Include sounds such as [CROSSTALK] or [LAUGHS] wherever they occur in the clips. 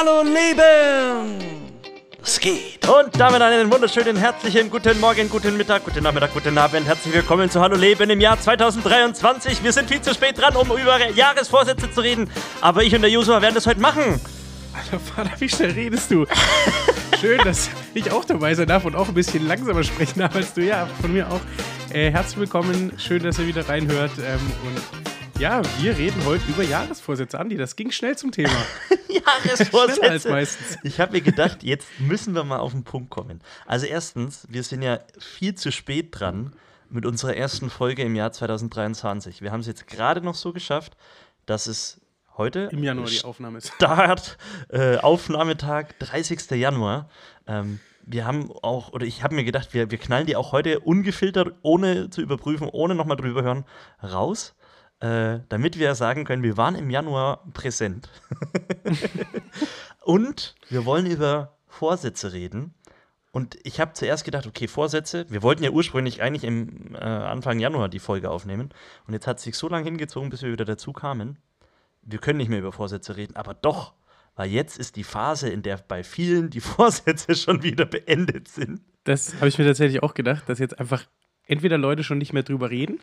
Hallo Leben! Es geht. Und damit einen wunderschönen herzlichen guten Morgen, guten Mittag, guten Nachmittag, guten Abend. Herzlich willkommen zu Hallo Leben im Jahr 2023. Wir sind viel zu spät dran, um über Jahresvorsätze zu reden. Aber ich und der Josua werden das heute machen. Alter Vater, wie schnell redest du? [LAUGHS] Schön, dass ich auch dabei sein darf und auch ein bisschen langsamer sprechen darf als du. Ja, von mir auch. Äh, herzlich willkommen. Schön, dass ihr wieder reinhört. Ähm, und ja, wir reden heute über Jahresvorsätze. Andi, das ging schnell zum Thema. [LAUGHS] Jahresvorsätze. Als meistens. Ich habe mir gedacht, jetzt müssen wir mal auf den Punkt kommen. Also erstens, wir sind ja viel zu spät dran mit unserer ersten Folge im Jahr 2023. Wir haben es jetzt gerade noch so geschafft, dass es heute Im Januar die Aufnahme ist. Start, äh, Aufnahmetag, 30. Januar. Ähm, wir haben auch, oder ich habe mir gedacht, wir, wir knallen die auch heute ungefiltert, ohne zu überprüfen, ohne nochmal drüber hören, raus, äh, damit wir sagen können, wir waren im Januar präsent. [LAUGHS] Und wir wollen über Vorsätze reden. Und ich habe zuerst gedacht, okay, Vorsätze. Wir wollten ja ursprünglich eigentlich im äh, Anfang Januar die Folge aufnehmen. Und jetzt hat es sich so lange hingezogen, bis wir wieder dazu kamen. Wir können nicht mehr über Vorsätze reden, aber doch, weil jetzt ist die Phase, in der bei vielen die [LAUGHS] Vorsätze schon wieder beendet sind. Das habe ich mir tatsächlich auch gedacht, dass jetzt einfach entweder Leute schon nicht mehr drüber reden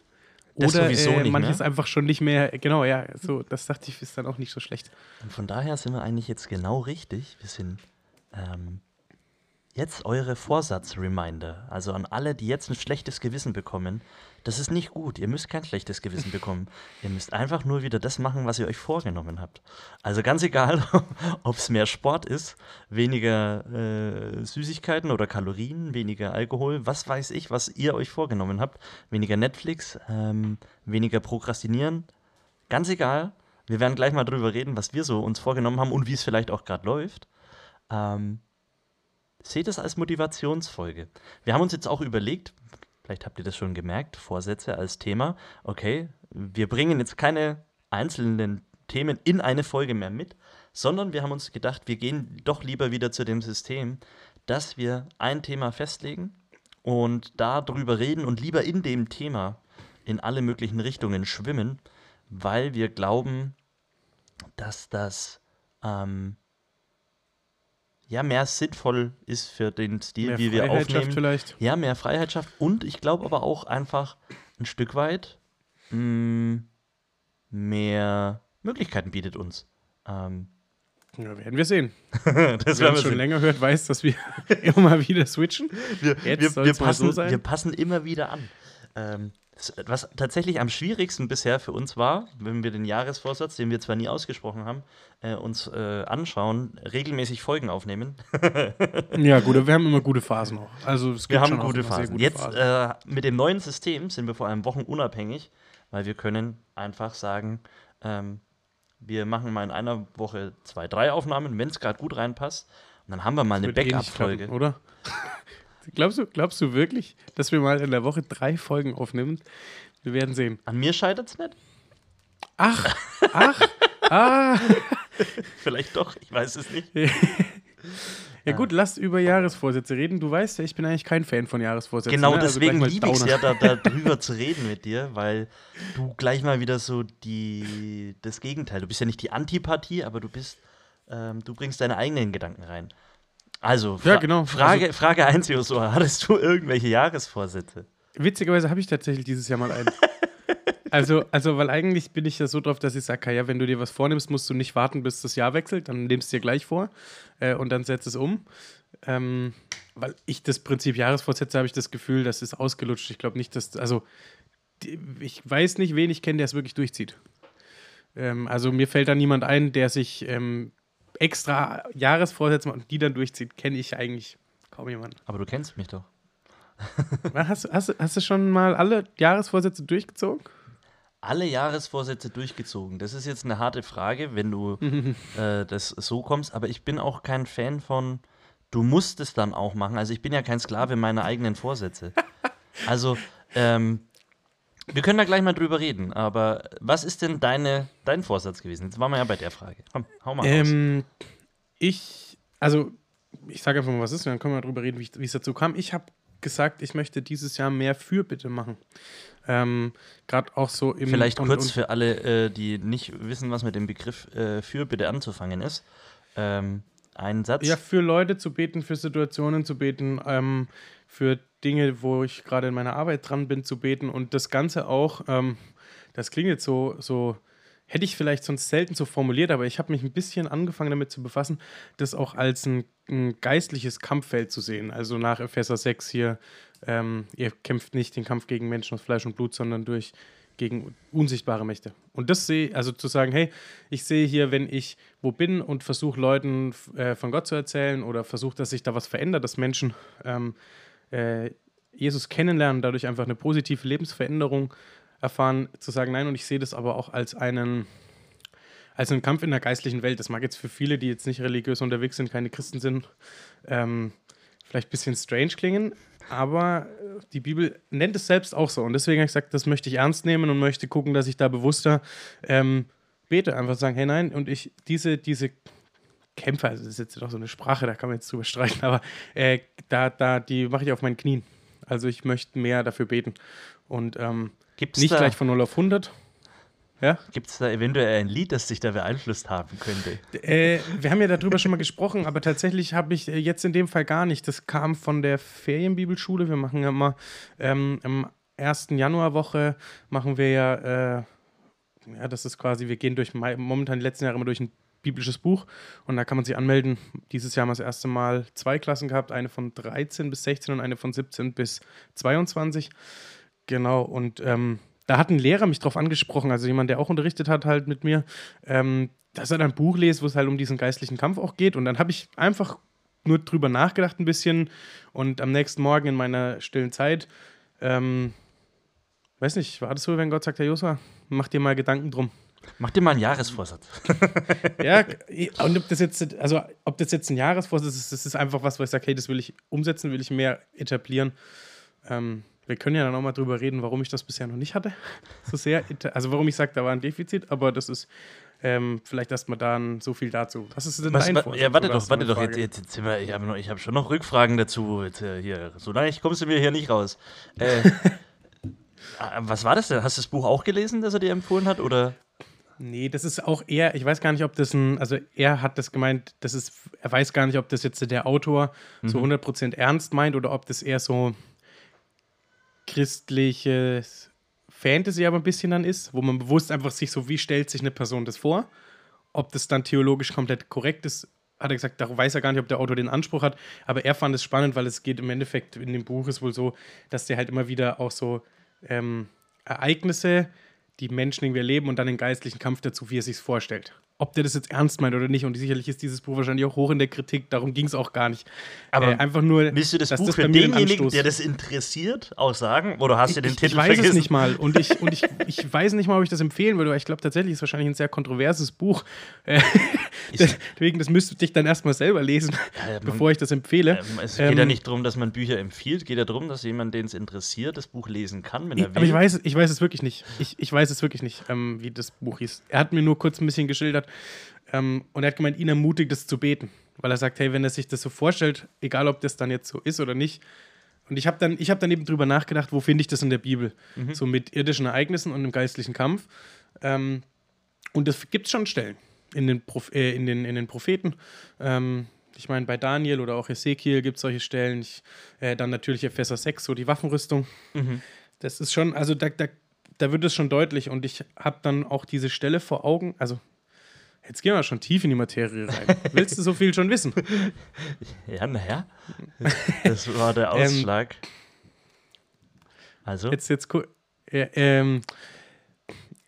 Das oder sowieso äh, nicht manches mehr. einfach schon nicht mehr. Genau, ja, so, das dachte ich, ist dann auch nicht so schlecht. Und von daher sind wir eigentlich jetzt genau richtig. Wir sind ähm, jetzt eure Vorsatz-Reminder. Also an alle, die jetzt ein schlechtes Gewissen bekommen. Das ist nicht gut. Ihr müsst kein schlechtes Gewissen bekommen. Ihr müsst einfach nur wieder das machen, was ihr euch vorgenommen habt. Also ganz egal, [LAUGHS] ob es mehr Sport ist, weniger äh, Süßigkeiten oder Kalorien, weniger Alkohol, was weiß ich, was ihr euch vorgenommen habt. Weniger Netflix, ähm, weniger Prokrastinieren. Ganz egal. Wir werden gleich mal drüber reden, was wir so uns vorgenommen haben und wie es vielleicht auch gerade läuft. Ähm, seht es als Motivationsfolge. Wir haben uns jetzt auch überlegt, vielleicht habt ihr das schon gemerkt, Vorsätze als Thema. Okay, wir bringen jetzt keine einzelnen Themen in eine Folge mehr mit, sondern wir haben uns gedacht, wir gehen doch lieber wieder zu dem System, dass wir ein Thema festlegen und darüber reden und lieber in dem Thema in alle möglichen Richtungen schwimmen, weil wir glauben, dass das ähm, ja mehr sinnvoll ist für den Stil, Mehr wie wir Freiheit schafft aufnehmen. vielleicht. Ja, mehr Freiheit schafft und ich glaube aber auch einfach ein Stück weit mh, mehr Möglichkeiten bietet uns. Ähm, Ja, werden wir sehen. [LAUGHS] das Wer uns wir schon sehen. länger hört, weiß, dass wir [LAUGHS] immer mal wieder switchen. wir, wir, wir, so passen, sein. wir passen immer wieder an. Ähm, was tatsächlich am schwierigsten bisher für uns war, wenn wir den Jahresvorsatz, den wir zwar nie ausgesprochen haben, äh, uns äh, anschauen, regelmäßig Folgen aufnehmen. [LAUGHS] Ja, gut, wir haben immer gute Phasen auch. Also es gibt Wir haben gute Phasen. gute Jetzt Phasen. Äh, mit dem neuen System sind wir vor allem wochenunabhängig, weil wir können einfach sagen, ähm, wir machen mal in einer Woche zwei, drei Aufnahmen, wenn es gerade gut reinpasst. Und dann haben wir mal eine Wird eh Backup-Folge. klappen, oder? [LAUGHS] glaubst, du, glaubst du wirklich, dass wir mal in der Woche drei Folgen aufnehmen? Wir werden sehen. An mir scheitert es nicht? Ach, ach, [LAUGHS] ah. Vielleicht doch, ich weiß es nicht. Ja gut, lass über Jahresvorsätze reden. Du weißt ja, ich bin eigentlich kein Fan von Jahresvorsätzen. Genau ne? Also deswegen liebe ich es ja, da, darüber [LAUGHS] zu reden mit dir, weil du gleich mal wieder so die, das Gegenteil. Du bist ja nicht die Antipathie, aber du bist, ähm, du bringst deine eigenen Gedanken rein. Also, Ja, genau. Frage, Frage 1, Joshua, hattest du irgendwelche Jahresvorsätze? Witzigerweise habe ich tatsächlich dieses Jahr mal einen. [LAUGHS] Also, also, weil eigentlich bin ich ja so drauf, dass ich sage, ja, wenn du dir was vornimmst, musst du nicht warten, bis das Jahr wechselt, dann nimmst du dir gleich vor äh, und dann setzt es um. Ähm, weil ich das Prinzip Jahresvorsätze habe ich das Gefühl, das ist ausgelutscht. Ich glaube nicht, dass, also, ich weiß nicht, wen ich kenne, der es wirklich durchzieht. Ähm, also, mir fällt da niemand ein, der sich ähm, extra Jahresvorsätze macht und die dann durchzieht, kenne ich eigentlich kaum jemanden. Aber du kennst mich doch. Hast, du- hast, hast du schon mal alle Jahresvorsätze durchgezogen? Alle Jahresvorsätze durchgezogen. Das ist jetzt eine harte Frage, wenn du [LAUGHS] äh, das so kommst. Aber ich bin auch kein Fan von, du musst es dann auch machen. Also ich bin ja kein Sklave meiner eigenen Vorsätze. [LAUGHS] Also, ähm, wir können da gleich mal drüber reden. Aber was ist denn deine, dein Vorsatz gewesen? Jetzt waren wir ja bei der Frage. Komm, hau mal raus. Ähm, ich, also, ich sage einfach mal, was ist, und dann können wir drüber reden, wie es dazu kam. Ich habe gesagt, ich möchte dieses Jahr mehr Fürbitte machen. Ähm, Gerade auch so im. Vielleicht und- kurz und- für alle, äh, die nicht wissen, was mit dem Begriff äh, für bitte anzufangen ist. ähm, einen Satz. Ja, für Leute zu beten, für Situationen zu beten, ähm, für Dinge, wo ich gerade in meiner Arbeit dran bin, zu beten und das Ganze auch, ähm, das klingt jetzt so, so, hätte ich vielleicht sonst selten so formuliert, aber ich habe mich ein bisschen angefangen damit zu befassen, das auch als ein, ein geistliches Kampffeld zu sehen. Also nach Epheser 6 hier, ähm, ihr kämpft nicht den Kampf gegen Menschen aus Fleisch und Blut, sondern durch gegen unsichtbare Mächte. Und das sehe, also zu sagen, hey, ich sehe hier, wenn ich wo bin und versuche Leuten äh, von Gott zu erzählen oder versuche, dass sich da was verändert, dass Menschen ähm, äh, Jesus kennenlernen, dadurch einfach eine positive Lebensveränderung erfahren, zu sagen, nein, und ich sehe das aber auch als einen, als einen Kampf in der geistlichen Welt. Das mag jetzt für viele, die jetzt nicht religiös unterwegs sind, keine Christen sind, ähm, vielleicht ein bisschen strange klingen, aber äh, die Bibel nennt es selbst auch so. Und deswegen habe ich gesagt, das möchte ich ernst nehmen und möchte gucken, dass ich da bewusster ähm, bete. Einfach sagen, hey nein, und ich diese, diese Kämpfer, also das ist jetzt doch so eine Sprache, da kann man jetzt drüber streiten, aber äh, da, da, die mache ich auf meinen Knien. Also ich möchte mehr dafür beten. Und ähm, nicht da, gleich von 0 auf 100. Ja? Gibt es da eventuell ein Lied, das dich da beeinflusst haben könnte? Äh, wir haben ja darüber schon mal gesprochen, aber tatsächlich habe ich äh, jetzt in dem Fall gar nicht. Das kam von der Ferienbibelschule. Wir machen ja immer ähm, im ersten Januarwoche machen wir ja, äh, ja, das ist quasi, wir gehen durch momentan die letzten Jahre immer durch ein biblisches Buch und da kann man sich anmelden. Dieses Jahr haben wir das erste Mal zwei Klassen gehabt, eine von 13 bis 16 und eine von 17 bis 22. Genau, und ähm, da hat ein Lehrer mich drauf angesprochen, also jemand, der auch unterrichtet hat, halt mit mir, ähm, dass er ein Buch liest, wo es halt um diesen geistlichen Kampf auch geht. Und dann habe ich einfach nur drüber nachgedacht ein bisschen und am nächsten Morgen in meiner stillen Zeit, ähm, weiß nicht, war das so, wenn Gott sagt, Herr Josa, mach dir mal Gedanken drum. Mach dir mal einen Jahresvorsatz. [LAUGHS] ja, und ob das jetzt, also ob das jetzt ein Jahresvorsatz ist, das ist einfach was, wo ich sage, hey, das will ich umsetzen, will ich mehr etablieren. Ähm, wir können ja dann auch mal drüber reden, warum ich das bisher noch nicht hatte. So sehr, also warum ich sage, da war ein Defizit, aber das ist ähm, vielleicht erstmal dann so viel dazu. Was ist denn Was, dein wa Vorsatz? Ja, warte doch, warte doch. Jetzt, jetzt, jetzt sind wir, ich habe hab schon noch Rückfragen dazu. Jetzt, äh, hier, so leicht kommst du mir hier nicht raus. Äh, [LAUGHS] ah, was war das denn? Hast du das Buch auch gelesen, das er dir empfohlen hat? Oder? Nee, das ist auch eher, ich weiß gar nicht, ob das ein, also er hat das gemeint, das ist, er weiß gar nicht, ob das jetzt der Autor so 100% ernst meint oder ob das eher so christliches Fantasy aber ein bisschen dann ist, wo man bewusst einfach sich so, wie stellt sich eine Person das vor? Ob das dann theologisch komplett korrekt ist, hat er gesagt, da weiß er gar nicht, ob der Autor den Anspruch hat, aber er fand es spannend, weil es geht im Endeffekt in dem Buch ist wohl so, dass der halt immer wieder auch so ähm, Ereignisse, die Menschen irgendwie erleben und dann den geistlichen Kampf dazu, wie er sich vorstellt. Ob der das jetzt ernst meint oder nicht. Und sicherlich ist dieses Buch wahrscheinlich auch hoch in der Kritik, darum ging es auch gar nicht. Aber äh, einfach nur, Willst du das dass Buch das für denjenigen, der das interessiert, auch sagen? Oder hast du den ich, Titel ich weiß vergessen? es nicht mal. Und ich, und ich, ich weiß nicht mal, ob ich das empfehlen würde, weil ich glaube tatsächlich ist es wahrscheinlich ein sehr kontroverses Buch. Äh, [LAUGHS] Deswegen, das müsst ich dann erstmal selber lesen, Ja, man- bevor ich das empfehle. Ähm, es geht ja Ähm, nicht darum, dass man Bücher empfiehlt. Es geht ja darum, dass jemand, den es interessiert, das Buch lesen kann, wenn er will. aber ich weiß, ich weiß es wirklich nicht. Ich, ich weiß es wirklich nicht, ähm, wie das Buch hieß. Er hat mir nur kurz ein bisschen geschildert ähm, und er hat gemeint, ihn ermutigt, das zu beten. Weil er sagt, hey, wenn er sich das so vorstellt, egal ob das dann jetzt so ist oder nicht. Und ich habe dann, ich hab dann eben drüber nachgedacht, wo finde ich das in der Bibel? So mit irdischen Ereignissen und im geistlichen Kampf. Ähm, und das gibt es schon Stellen in den, Proph äh, in den, in den Propheten. Ähm, ich meine, bei Daniel oder auch Ezekiel gibt es solche Stellen. Ich, äh, dann natürlich Epheser 6, so die Waffenrüstung. Das ist schon, also da, da, da wird es schon deutlich. Und ich habe dann auch diese Stelle vor Augen. Also, jetzt gehen wir schon tief in die Materie rein. [LAUGHS] Willst du so viel schon wissen? Ja, naja. Das war der [LAUGHS] Ausschlag. also, Jetzt, jetzt, gu- ja, ähm,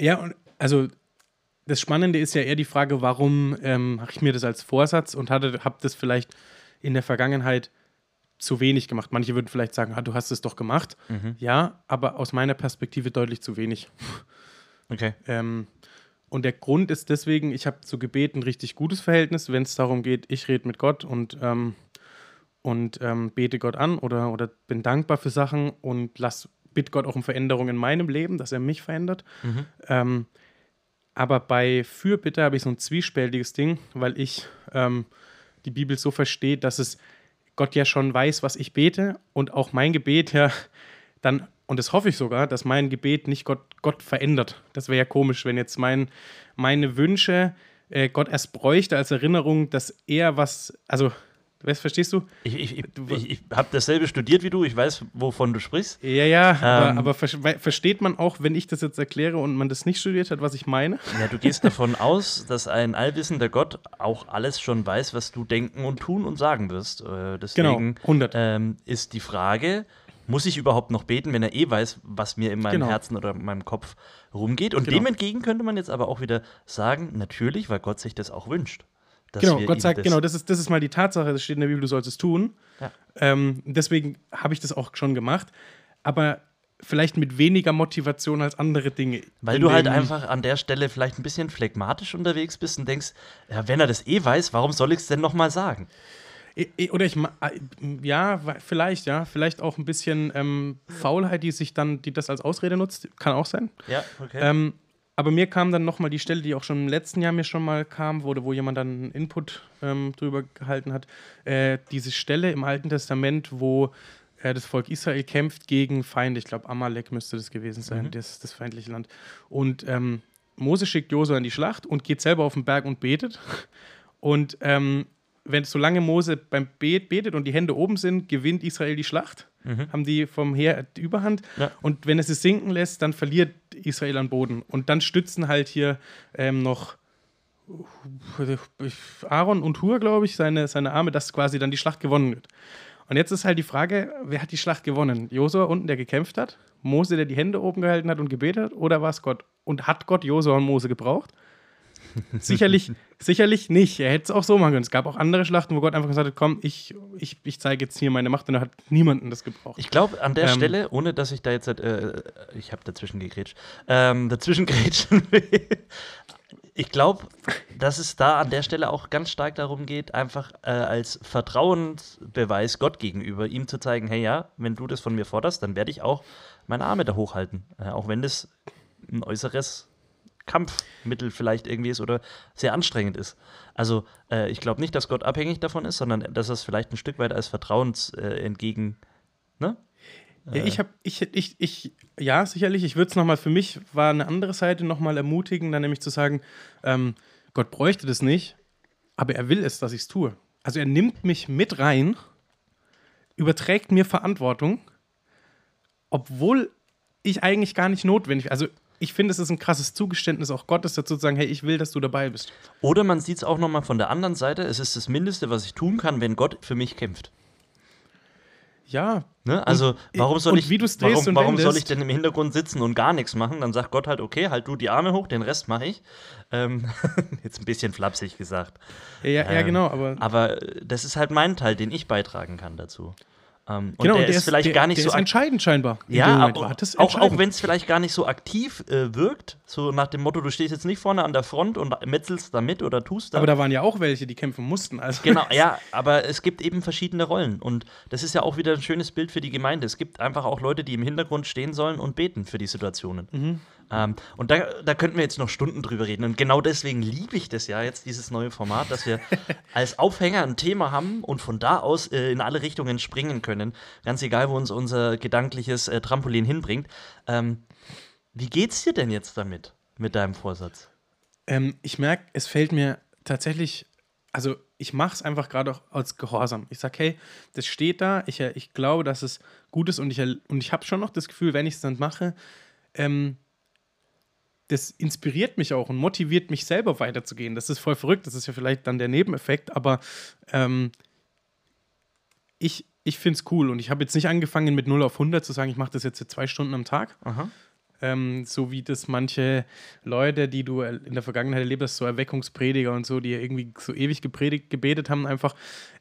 ja, und also das Spannende ist ja eher die Frage, warum ähm, mache ich mir das als Vorsatz und habe das vielleicht in der Vergangenheit zu wenig gemacht. Manche würden vielleicht sagen, ah, du hast es doch gemacht. Ja, aber aus meiner Perspektive deutlich zu wenig. okay. Ähm, und der Grund ist deswegen, ich habe zu Gebet ein richtig gutes Verhältnis, wenn es darum geht, ich rede mit Gott und, ähm, und ähm, bete Gott an oder, oder bin dankbar für Sachen und lass, bitte Gott auch um Veränderungen in meinem Leben, dass er mich verändert. Ähm, aber bei Fürbitte habe ich so ein zwiespältiges Ding, weil ich ähm, die Bibel so verstehe, dass es Gott ja schon weiß, was ich bete und auch mein Gebet ja dann, und das hoffe ich sogar, dass mein Gebet nicht Gott, Gott verändert. Das wäre ja komisch, wenn jetzt mein, meine Wünsche äh, Gott erst bräuchte als Erinnerung, dass er was, also Weißt, verstehst du? Ich, ich, ich, ich, habe dasselbe studiert wie du, ich weiß, wovon du sprichst. Ja, ja, ähm, aber, aber ver versteht man auch, wenn ich das jetzt erkläre und man das nicht studiert hat, was ich meine? Ja, du gehst davon aus, dass ein allwissender Gott auch alles schon weiß, was du denken und tun und sagen wirst. Äh, deswegen genau, 100. Ähm, ist die Frage, muss ich überhaupt noch beten, wenn er eh weiß, was mir in meinem genau. Herzen oder in meinem Kopf rumgeht? Und genau. dem entgegen könnte man jetzt aber auch wieder sagen, natürlich, weil Gott sich das auch wünscht genau, Gott sagt, das genau, das ist, das ist mal die Tatsache, das steht in der Bibel, du sollst es tun. Ja. Ähm, deswegen habe ich das auch schon gemacht. Aber vielleicht mit weniger Motivation als andere Dinge. Weil du halt einfach an der Stelle vielleicht ein bisschen phlegmatisch unterwegs bist und denkst, ja, wenn er das eh weiß, warum soll ich es denn nochmal sagen? Oder ich, ja, vielleicht, ja, vielleicht auch ein bisschen ähm, Faulheit, die sich dann, die das als Ausrede nutzt, kann auch sein. Ja, okay. Ähm, aber mir kam dann nochmal die Stelle, die auch schon im letzten Jahr mir schon mal kam, wurde, wo jemand dann einen Input ähm, drüber gehalten hat. Äh, diese Stelle im Alten Testament, wo äh, das Volk Israel kämpft gegen Feinde. Ich glaube, Amalek müsste das gewesen sein, mhm. das, das feindliche Land. Und ähm, Mose schickt Josua in die Schlacht und geht selber auf den Berg und betet. [LAUGHS] Und ähm, wenn solange Mose beim Bet betet und die Hände oben sind, gewinnt Israel die Schlacht. Mhm. Haben die vom Heer die Überhand. Ja. Und wenn es es sinken lässt, dann verliert Israel an Boden. Und dann stützen halt hier ähm, noch Aaron und Hur, glaube ich, seine, seine Arme, dass quasi dann die Schlacht gewonnen wird. Und jetzt ist halt die Frage, wer hat die Schlacht gewonnen? Josua unten, der gekämpft hat? Mose, der die Hände oben gehalten hat und gebetet hat? Oder war es Gott? Und hat Gott Josua und Mose gebraucht? [LAUGHS] sicherlich, sicherlich nicht. Er hätte es auch so machen können. Es gab auch andere Schlachten, wo Gott einfach gesagt hat: Komm, ich, ich, ich zeige jetzt hier meine Macht und da hat niemanden das gebraucht. Ich glaube, an der ähm, Stelle, ohne dass ich da jetzt, äh, ich habe dazwischen gegrätscht, ähm, dazwischen [LAUGHS] grätschen will. Ich glaube, dass es da an der Stelle auch ganz stark darum geht, einfach äh, als Vertrauensbeweis Gott gegenüber ihm zu zeigen: Hey, ja, wenn du das von mir forderst, dann werde ich auch meine Arme da hochhalten. Äh, auch wenn das ein äußeres Kampfmittel vielleicht irgendwie ist oder sehr anstrengend ist. Also äh, ich glaube nicht, dass Gott abhängig davon ist, sondern dass es vielleicht ein Stück weit als Vertrauens äh, entgegen, ne? Ja, ich habe, ich, ich, ich, ja, sicherlich, ich würde es nochmal, für mich war eine andere Seite nochmal ermutigen, dann nämlich zu sagen, ähm, Gott bräuchte das nicht, aber er will es, dass ich es tue. Also er nimmt mich mit rein, überträgt mir Verantwortung, obwohl ich eigentlich gar nicht notwendig, also ich finde, es ist ein krasses Zugeständnis auch Gottes dazu zu sagen, hey, ich will, dass du dabei bist. Oder man sieht es auch nochmal von der anderen Seite, es ist das Mindeste, was ich tun kann, wenn Gott für mich kämpft. Ja. Ne? Also, warum soll und ich, wie warum, warum soll ich denn im Hintergrund sitzen und gar nichts machen? Dann sagt Gott halt, okay, halt du die Arme hoch, den Rest mache ich. Ähm, [LAUGHS] jetzt ein bisschen flapsig gesagt. Ja, ja, ähm, genau, aber. Aber das ist halt mein Teil, den ich beitragen kann dazu. Ähm, genau, und der, der ist vielleicht der, gar nicht der so. Ist entscheidend scheinbar. Ja, aber auch, auch wenn es vielleicht gar nicht so aktiv äh, wirkt, so nach dem Motto, du stehst jetzt nicht vorne an der Front und metzelst da mit oder tust da. Aber da waren ja auch welche, die kämpfen mussten. Also. Genau, [LAUGHS] ja, aber es gibt eben verschiedene Rollen und das ist ja auch wieder ein schönes Bild für die Gemeinde. Es gibt einfach auch Leute, die im Hintergrund stehen sollen und beten für die Situationen. Mhm. Ähm, und da, da könnten wir jetzt noch Stunden drüber reden. Und genau deswegen liebe ich das ja jetzt, dieses neue Format, dass wir [LAUGHS] als Aufhänger ein Thema haben und von da aus äh, in alle Richtungen springen können. Ganz egal, wo uns unser gedankliches äh, Trampolin hinbringt. Ähm, wie geht's dir denn jetzt damit, mit deinem Vorsatz? Ähm, ich merke, es fällt mir tatsächlich, also ich mache es einfach gerade auch als Gehorsam. Ich sage, hey, das steht da, ich, äh, ich glaube, dass es gut ist und ich, und ich habe schon noch das Gefühl, wenn ich es dann mache, ähm, das inspiriert mich auch und motiviert mich selber weiterzugehen. Das ist voll verrückt, das ist ja vielleicht dann der Nebeneffekt, aber ähm, ich, ich finde es cool und ich habe jetzt nicht angefangen mit 0 auf 100 zu sagen, ich mache das jetzt zwei Stunden am Tag. Ähm, so wie das manche Leute, die du in der Vergangenheit erlebt hast, so Erweckungsprediger und so, die irgendwie so ewig gepredigt, gebetet haben, einfach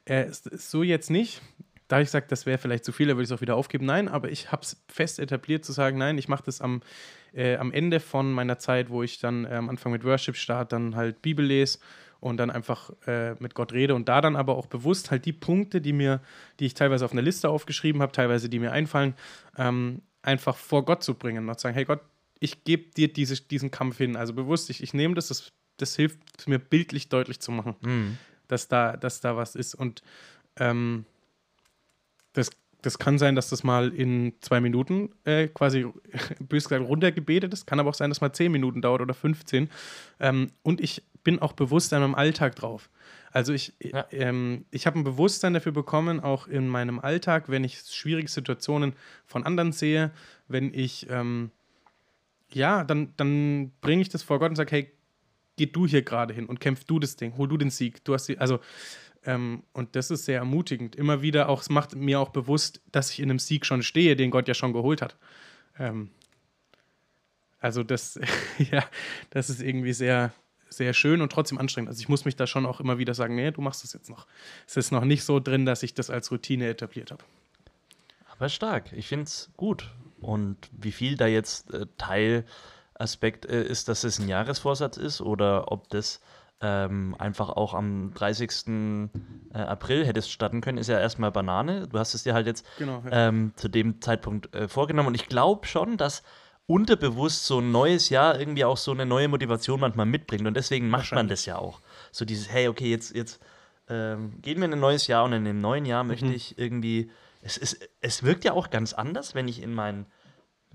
äh, so jetzt nicht. Da habe ich gesagt, das wäre vielleicht zu viel, da würde ich es auch wieder aufgeben. Nein, aber ich habe es fest etabliert zu sagen, nein, ich mache das am äh, am Ende von meiner Zeit, wo ich dann äh, am Anfang mit Worship start, dann halt Bibel lese und dann einfach äh, mit Gott rede und da dann aber auch bewusst halt die Punkte, die mir, die ich teilweise auf einer Liste aufgeschrieben habe, teilweise die mir einfallen, ähm, einfach vor Gott zu bringen und zu sagen, hey Gott, ich gebe dir diese, diesen Kampf hin. Also bewusst, ich, ich nehme das, das, das hilft mir bildlich deutlich zu machen, mhm. dass, da, dass da was ist. Und ähm, das kann sein, dass das mal in zwei Minuten äh, quasi [LAUGHS] bös gesagt runtergebetet ist. Kann aber auch sein, dass mal zehn Minuten dauert oder 15. Ähm, und ich bin auch bewusst an meinem Alltag drauf. Also ich, Ja. ähm, ich habe ein Bewusstsein dafür bekommen, auch in meinem Alltag, wenn ich schwierige Situationen von anderen sehe, wenn ich, ähm, ja, dann, dann bringe ich das vor Gott und sage, hey, geh du hier gerade hin und kämpf du das Ding, hol du den Sieg. Du hast die, also, ähm, und das ist sehr ermutigend. Immer wieder auch, es macht mir auch bewusst, dass ich in einem Sieg schon stehe, den Gott ja schon geholt hat. Ähm, also das, [LAUGHS] ja, das ist irgendwie sehr, sehr schön und trotzdem anstrengend. Also ich muss mich da schon auch immer wieder sagen, nee, du machst das jetzt noch. Es ist noch nicht so drin, dass ich das als Routine etabliert habe. Aber stark. Ich finde es gut. Und wie viel da jetzt äh, Teilaspekt äh, ist, dass es ein Jahresvorsatz ist oder ob das ähm, einfach auch am 30. Äh, April hättest starten können, ist ja erstmal Banane. Du hast es dir halt jetzt Genau. Ja. ähm, zu dem Zeitpunkt äh, vorgenommen. Und ich glaube schon, dass unterbewusst so ein neues Jahr irgendwie auch so eine neue Motivation manchmal mitbringt. Und deswegen macht man das ja auch. So dieses, hey, okay, jetzt, jetzt ähm, gehen wir in ein neues Jahr und in dem neuen Jahr möchte Mhm. ich irgendwie. Es, ist, es wirkt ja auch ganz anders, wenn ich in mein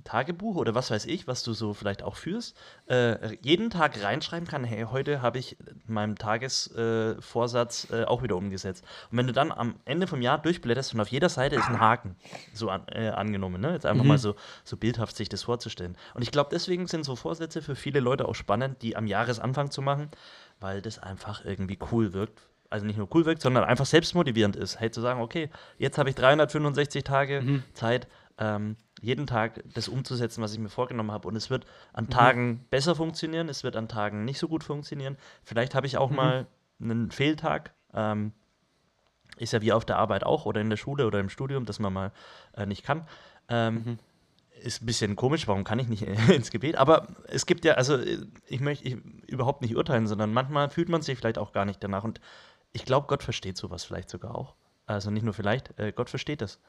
Tagebuch oder was weiß ich, was du so vielleicht auch führst, äh, jeden Tag reinschreiben kann, hey, heute habe ich meinen Tagesvorsatz äh, äh, auch wieder umgesetzt. Und wenn du dann am Ende vom Jahr durchblätterst und auf jeder Seite ist ein Haken, so an, äh, angenommen, ne? jetzt einfach Mhm. mal so, so bildhaft sich das vorzustellen. Und ich glaube, deswegen sind so Vorsätze für viele Leute auch spannend, die am Jahresanfang zu machen, weil das einfach irgendwie cool wirkt. Also nicht nur cool wirkt, sondern einfach selbstmotivierend ist. Hey, zu sagen, okay, jetzt habe ich 365 Tage Mhm. Zeit, ähm, jeden Tag das umzusetzen, was ich mir vorgenommen habe. Und es wird Mhm. an Tagen besser funktionieren, es wird an Tagen nicht so gut funktionieren. Vielleicht habe ich auch Mhm. mal einen Fehltag. Ähm, ist ja wie auf der Arbeit auch oder in der Schule oder im Studium, dass man mal äh, nicht kann. Ähm, Mhm. Ist ein bisschen komisch, warum kann ich nicht [LAUGHS] ins Gebet? Aber es gibt ja, also äh, ich möchte überhaupt nicht urteilen, sondern manchmal fühlt man sich vielleicht auch gar nicht danach. Und ich glaube, Gott versteht sowas vielleicht sogar auch. Also nicht nur vielleicht, äh, Gott versteht das.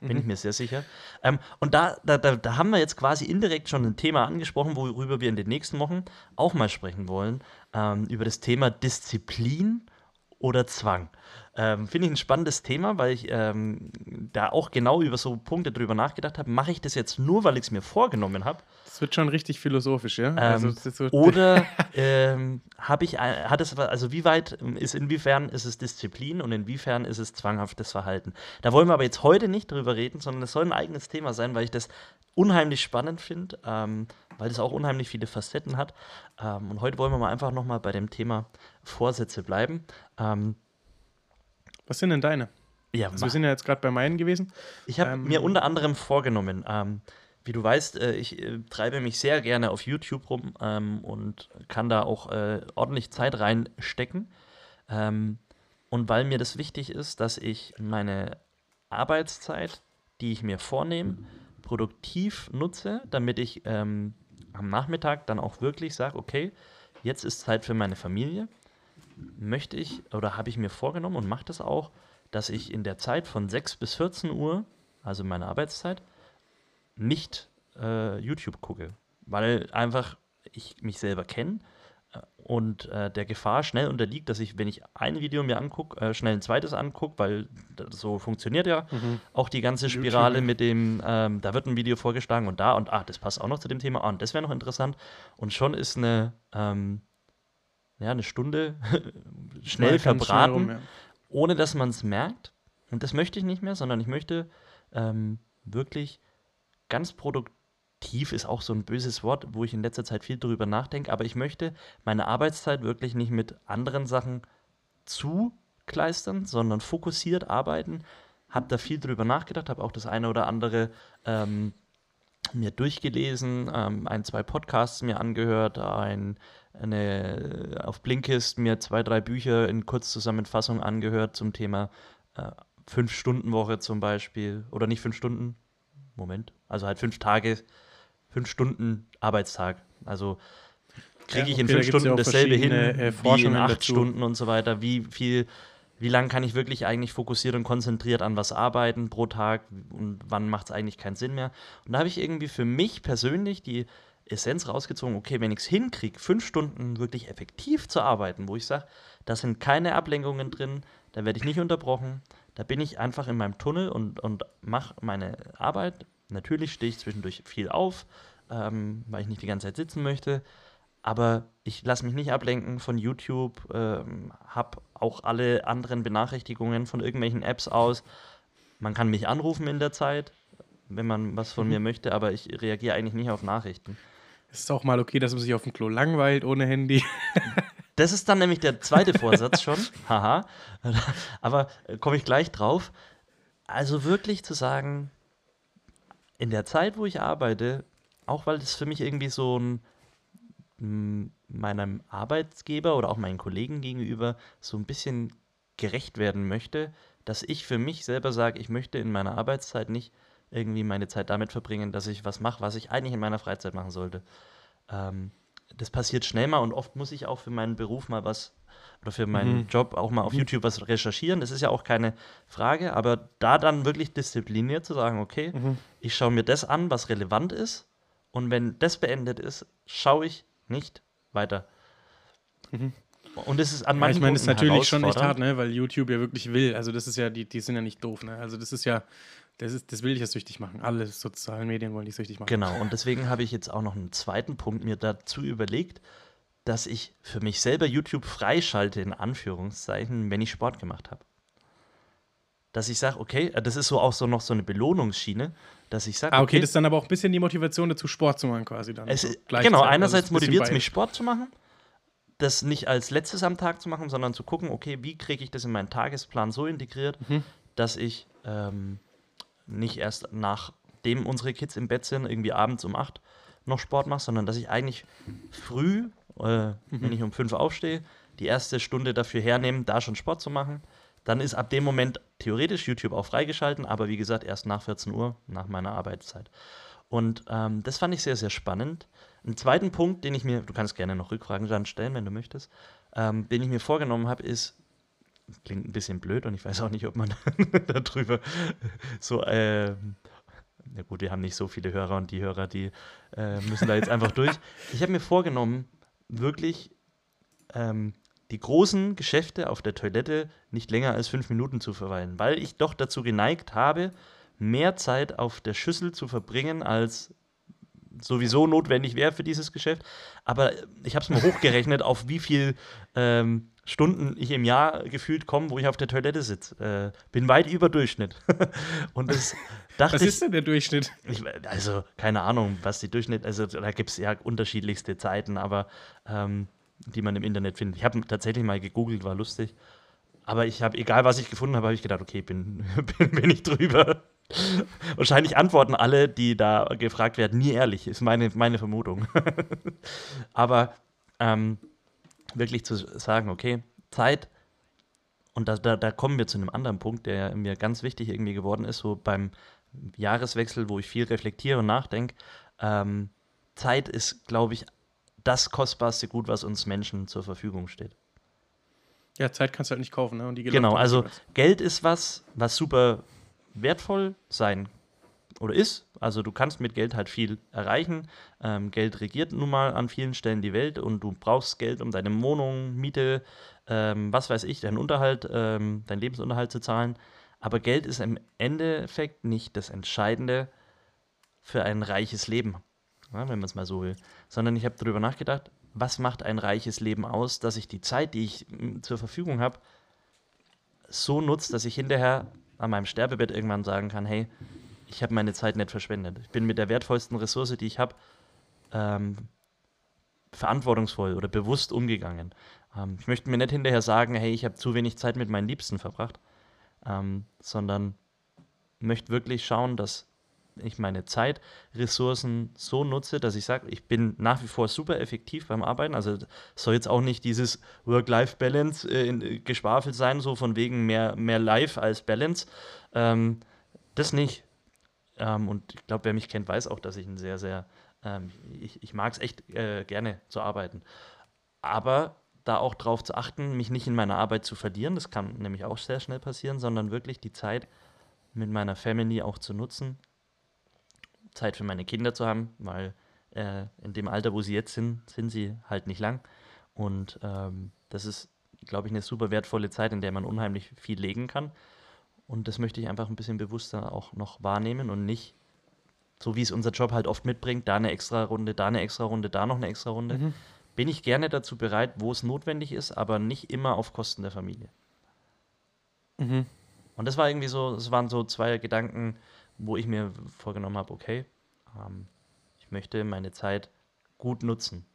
Bin ich mir sehr sicher. Ähm, und da, da, da, da haben wir jetzt quasi indirekt schon ein Thema angesprochen, worüber wir in den nächsten Wochen auch mal sprechen wollen. Ähm, über das Thema Disziplin oder Zwang. Ähm, Finde ich ein spannendes Thema, weil ich ähm, da auch genau über so Punkte drüber nachgedacht habe. Mache ich das jetzt nur, weil ich es mir vorgenommen habe? Das wird schon richtig philosophisch, ja? Ähm, also, so, Oder [LAUGHS] ähm, habe ich, ein- hat es, also wie weit ähm, ist, inwiefern ist es Disziplin und inwiefern ist es zwanghaftes Verhalten? Da wollen wir aber jetzt heute nicht drüber reden, sondern es soll ein eigenes Thema sein, weil ich das unheimlich spannend finde, ähm, weil es auch unheimlich viele Facetten hat. Und heute wollen wir mal einfach nochmal bei dem Thema Vorsätze bleiben. Ähm, was sind denn deine? ja, Also wir sind ja jetzt gerade bei meinen gewesen. Ich habe Ähm, mir unter anderem vorgenommen, ähm, wie du weißt, äh, ich äh, treibe mich sehr gerne auf YouTube rum ähm, und kann da auch äh, ordentlich Zeit reinstecken. Ähm, und weil mir das wichtig ist, dass ich meine Arbeitszeit, die ich mir vornehme, produktiv nutze, damit ich ähm, am Nachmittag dann auch wirklich sage, okay, jetzt ist Zeit für meine Familie, möchte ich oder habe ich mir vorgenommen und mache das auch, dass ich in der Zeit von 6 bis 14 Uhr, also meine Arbeitszeit, nicht äh, YouTube gucke, weil einfach ich mich selber kenne äh, und äh, der Gefahr schnell unterliegt, dass ich, wenn ich ein Video mir angucke, äh, schnell ein zweites angucke, weil so funktioniert ja auch die ganze YouTube, Spirale ja. mit dem, ähm, da wird ein Video vorgeschlagen und da und ah, das passt auch noch zu dem Thema, ah, und das wäre noch interessant. Und schon ist eine, ähm, ja, eine Stunde [LAUGHS] schnell verbraten rum, ja. ohne dass man es merkt. Und das möchte ich nicht mehr, sondern ich möchte ähm, wirklich ganz produktiv, ist auch so ein böses Wort, wo ich in letzter Zeit viel drüber nachdenke, aber ich möchte meine Arbeitszeit wirklich nicht mit anderen Sachen zukleistern, sondern fokussiert arbeiten. Habe da viel drüber nachgedacht, habe auch das eine oder andere ähm, mir durchgelesen, ähm, ein, zwei Podcasts mir angehört, ein, eine, auf Blinkist mir zwei, drei Bücher in Kurzzusammenfassung angehört zum Thema äh, Fünf-Stunden-Woche zum Beispiel. Oder nicht fünf Stunden, Moment, also halt fünf Tage, fünf Stunden Arbeitstag. Also kriege Ja, ich in okay, da fünf ja Stunden dasselbe hin äh, wie in acht dazu. Stunden und so weiter. Wie viel, wie lange kann ich wirklich eigentlich fokussiert und konzentriert an was arbeiten pro Tag und wann macht es eigentlich keinen Sinn mehr? Und da habe ich irgendwie für mich persönlich die Essenz rausgezogen, okay, wenn ich es hinkriege, fünf Stunden wirklich effektiv zu arbeiten, wo ich sage, da sind keine Ablenkungen drin, da werde ich nicht unterbrochen, da bin ich einfach in meinem Tunnel und, und mache meine Arbeit. Natürlich stehe ich zwischendurch viel auf, ähm, weil ich nicht die ganze Zeit sitzen möchte. aber ich lasse mich nicht ablenken von YouTube, ähm, habe auch alle anderen Benachrichtigungen von irgendwelchen Apps aus. Man kann mich anrufen in der Zeit, wenn man was von mhm. mir möchte, aber ich reagiere eigentlich nicht auf Nachrichten. Es ist auch mal okay, dass man sich auf dem Klo langweilt ohne Handy. [LAUGHS] Das ist dann nämlich der zweite Vorsatz schon. [LAUGHS] Haha. Aber äh, komme ich gleich drauf. Also wirklich zu sagen, in der Zeit, wo ich arbeite, auch weil das für mich irgendwie so ein meinem Arbeitsgeber oder auch meinen Kollegen gegenüber so ein bisschen gerecht werden möchte, dass ich für mich selber sage, ich möchte in meiner Arbeitszeit nicht irgendwie meine Zeit damit verbringen, dass ich was mache, was ich eigentlich in meiner Freizeit machen sollte. Ähm, das passiert schnell mal und oft muss ich auch für meinen Beruf mal was oder für meinen mhm. Job auch mal auf mhm. YouTube was recherchieren. Das ist ja auch keine Frage, aber da dann wirklich diszipliniert zu sagen, okay, mhm. ich schaue mir das an, was relevant ist und wenn das beendet ist, schaue ich nicht weiter. Mhm. Und es ist an manchen ja, Ich meine, es ist natürlich schon nicht hart, ne? weil YouTube ja wirklich will. Also das ist ja, die, die sind ja nicht doof, ne? Also das ist ja, das, ist, das will ich ja süchtig machen. Alle sozialen Medien wollen dich süchtig machen. Genau, und deswegen habe ich jetzt auch noch einen zweiten Punkt mir dazu überlegt, dass ich für mich selber YouTube freischalte, in Anführungszeichen, wenn ich Sport gemacht habe. Dass ich sage, okay, äh, das ist so auch so noch so eine Belohnungsschiene, dass ich sage, ah, okay, okay, das ist dann aber auch ein bisschen die Motivation dazu, Sport zu machen quasi dann. Es, so genau, also einerseits also motiviert es mich, Sport zu machen, das nicht als letztes am Tag zu machen, sondern zu gucken, okay, wie kriege ich das in meinen Tagesplan so integriert, mhm. dass ich ähm, nicht erst nachdem unsere Kids im Bett sind, irgendwie abends um acht noch Sport mache, sondern dass ich eigentlich früh, äh, mhm. wenn ich um fünf aufstehe, die erste Stunde dafür hernehme, da schon Sport zu machen. Dann ist ab dem Moment theoretisch YouTube auch freigeschalten, aber wie gesagt, erst nach 14 Uhr, nach meiner Arbeitszeit. Und ähm, das fand ich sehr, sehr spannend. Einen zweiten Punkt, den ich mir, du kannst gerne noch Rückfragen stellen, wenn du möchtest, ähm, den ich mir vorgenommen habe, ist, klingt ein bisschen blöd und ich weiß auch nicht, ob man [LAUGHS] darüber so, äh, na gut, wir haben nicht so viele Hörer und die Hörer, die äh, müssen da jetzt einfach [LAUGHS] durch. Ich habe mir vorgenommen, wirklich ähm, die großen Geschäfte auf der Toilette nicht länger als fünf Minuten zu verweilen, weil ich doch dazu geneigt habe, mehr Zeit auf der Schüssel zu verbringen, als sowieso notwendig wäre für dieses Geschäft. Aber ich habe es mal hochgerechnet, auf wie viel ähm, Stunden ich im Jahr gefühlt komme, wo ich auf der Toilette sitze. Äh, bin weit über Durchschnitt. [LAUGHS] und das dachte Was ist denn der Durchschnitt? Ich, also, keine Ahnung, was die Durchschnitt, also da gibt es ja unterschiedlichste Zeiten, aber ähm, die man im Internet findet. Ich habe tatsächlich mal gegoogelt, war lustig. Aber ich habe, egal was ich gefunden habe, habe ich gedacht, okay, bin, [LAUGHS] bin, bin ich drüber. [LAUGHS] Wahrscheinlich antworten alle, die da gefragt werden, nie ehrlich, ist meine, meine Vermutung. Aber ähm, wirklich zu sagen, okay, Zeit, und da, da, da kommen wir zu einem anderen Punkt, der mir ganz wichtig irgendwie geworden ist, so beim Jahreswechsel, wo ich viel reflektiere und nachdenke. Ähm, Zeit ist, glaube ich, das kostbarste Gut, was uns Menschen zur Verfügung steht. Ja, Zeit kannst du halt nicht kaufen, ne? Und die genau, also Geld ist was, was super wertvoll sein oder ist. Also du kannst mit Geld halt viel erreichen. Ähm, Geld regiert nun mal an vielen Stellen die Welt und du brauchst Geld, um deine Wohnung, Miete, ähm, was weiß ich, deinen Unterhalt, ähm, deinen Lebensunterhalt zu zahlen. Aber Geld ist im Endeffekt nicht das Entscheidende für ein reiches Leben ja, wenn man es mal so will. Sondern ich habe darüber nachgedacht, was macht ein reiches Leben aus, dass ich die Zeit, die ich hm, zur Verfügung habe, so nutze, dass ich hinterher an meinem Sterbebett irgendwann sagen kann, hey, ich habe meine Zeit nicht verschwendet. Ich bin mit der wertvollsten Ressource, die ich habe, ähm, verantwortungsvoll oder bewusst umgegangen. Ähm, ich möchte mir nicht hinterher sagen, hey, ich habe zu wenig Zeit mit meinen Liebsten verbracht, ähm, sondern möchte wirklich schauen, dass ich meine Zeit, Ressourcen so nutze, dass ich sage, ich bin nach wie vor super effektiv beim Arbeiten. Also soll jetzt auch nicht dieses Work-Life-Balance äh, geschwafelt sein, so von wegen mehr, mehr Life als Balance. Ähm, das nicht. Ähm, und ich glaube, wer mich kennt, weiß auch, dass ich ein sehr, sehr, ähm, ich, ich mag es echt äh, gerne zu arbeiten. Aber da auch darauf zu achten, mich nicht in meiner Arbeit zu verlieren, das kann nämlich auch sehr schnell passieren, sondern wirklich die Zeit mit meiner Family auch zu nutzen, Zeit für meine Kinder zu haben, weil äh, in dem Alter, wo sie jetzt sind, sind sie halt nicht lang. Und ähm, das ist, glaube ich, eine super wertvolle Zeit, in der man unheimlich viel legen kann. Und das möchte ich einfach ein bisschen bewusster auch noch wahrnehmen und nicht so wie es unser Job halt oft mitbringt, da eine extra Runde, da eine extra Runde, da noch eine extra Runde. Mhm. bin ich gerne dazu bereit, wo es notwendig ist, aber nicht immer auf Kosten der Familie. Mhm. Und das war irgendwie so, das waren so zwei Gedanken, wo ich mir vorgenommen habe, okay, ähm, ich möchte meine Zeit gut nutzen.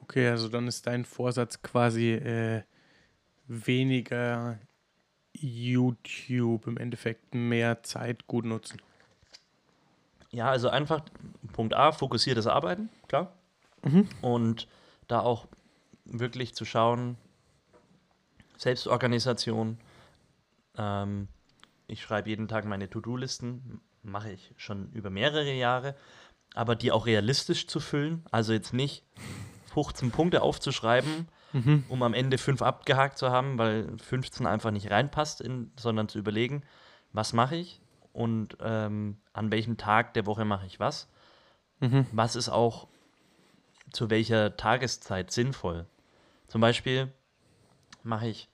Okay, also dann ist dein Vorsatz quasi äh, weniger YouTube im Endeffekt, mehr Zeit gut nutzen. Ja, also einfach Punkt A, fokussiertes Arbeiten, klar. Mhm. Und da auch wirklich zu schauen, Selbstorganisation. Ähm, ich schreibe jeden Tag meine To-Do-Listen, mache ich schon über mehrere Jahre, aber die auch realistisch zu füllen. Also jetzt nicht 15 Punkte aufzuschreiben, Mhm. um am Ende fünf abgehakt zu haben, weil 15 einfach nicht reinpasst, in, sondern zu überlegen, was mache ich und ähm, an welchem Tag der Woche mache ich was. Mhm. Was ist auch zu welcher Tageszeit sinnvoll. Zum Beispiel mache ich